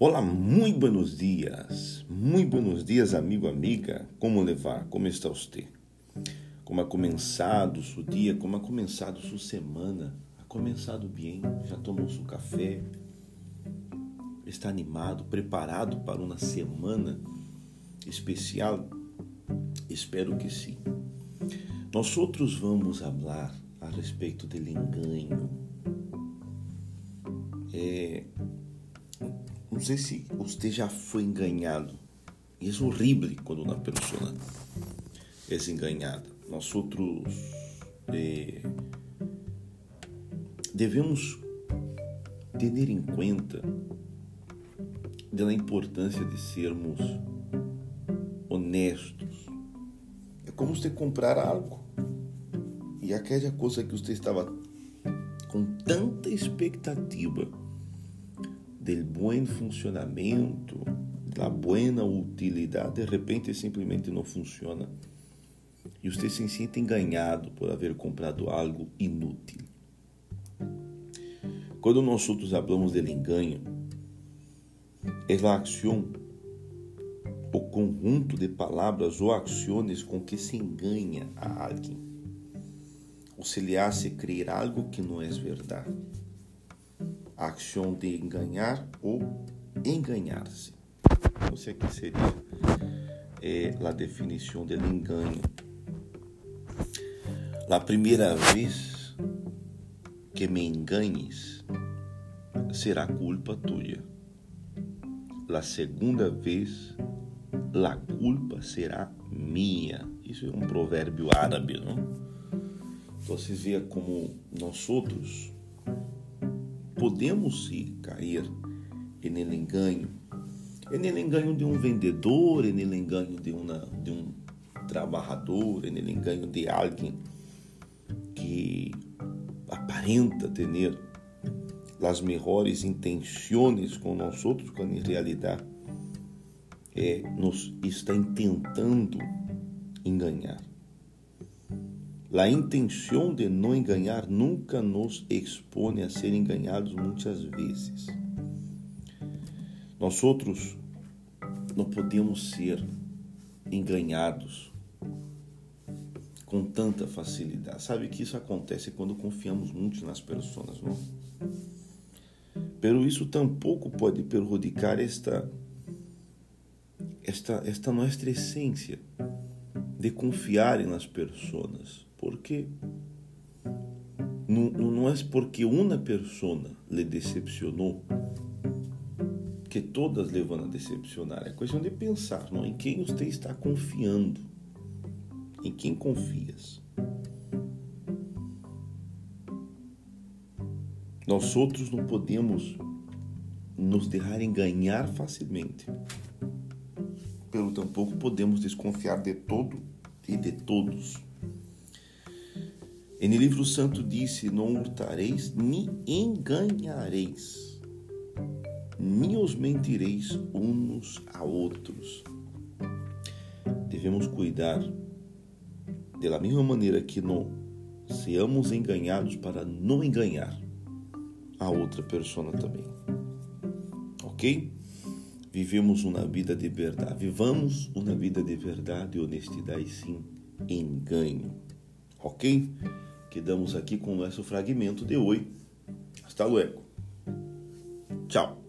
Olá, muito buenos dias. Muito buenos dias, amigo, amiga. Como levar? Como está você? Como ha começado o seu dia? Como ha começado sua semana? Ha começado bem? Já tomou seu café? Está animado, preparado para uma semana especial? Espero que sim. Nós outros vamos falar a respeito do engano. É, não sei se você já foi enganado. E é horrível quando uma pessoa é enganada. Nós outros eh, devemos ter em conta da importância de sermos honestos. É como você comprar algo e aquela coisa que você estava com tanta expectativa del buen funcionamento, da buena utilidade, de repente simplesmente não funciona. E você se sente enganado por haver comprado algo inútil. Quando nós outros falamos del engano, é a ação, o conjunto de palavras ou ações com que se enganha a alguém, ou se lhe hace crer algo que não é verdade a ação de enganar ou enganar-se. Não sei que seria é, a definição do engano. A primeira vez que me enganes será culpa tua. A segunda vez, a culpa será minha. Isso é um provérbio árabe, não? Então, você vê como nós outros podemos sim cair no engano, no engano de um vendedor, no engano de, uma, de um trabalhador, no engano de alguém que aparenta ter as melhores intenções com nós outros, quando em realidade é, nos está tentando enganar. A intenção de não enganar nunca nos expõe a ser enganados muitas vezes. Nós outros não podemos ser enganados com tanta facilidade. Sabe que isso acontece quando confiamos muito nas pessoas, não? Pero isso tampouco pode prejudicar esta esta esta nossa essência de confiar nas pessoas porque não, não é porque uma pessoa lhe decepcionou que todas levam a decepcionar. É questão de pensar não? em quem você está confiando. Em quem confias. Nós outros não podemos nos deixar enganar facilmente. Pelo tampouco podemos desconfiar de todo e de todos. E no livro santo disse: Não hurtareis, nem enganareis, nem os mentireis uns a outros. Devemos cuidar, da mesma maneira que não seamos enganados, para não enganar a outra pessoa também. Ok? Vivemos uma vida de verdade. Vivamos uma vida de verdade e honestidade, sim, engano. Ok? Quedamos aqui com o nosso fragmento de hoje. Hasta luego. Tchau.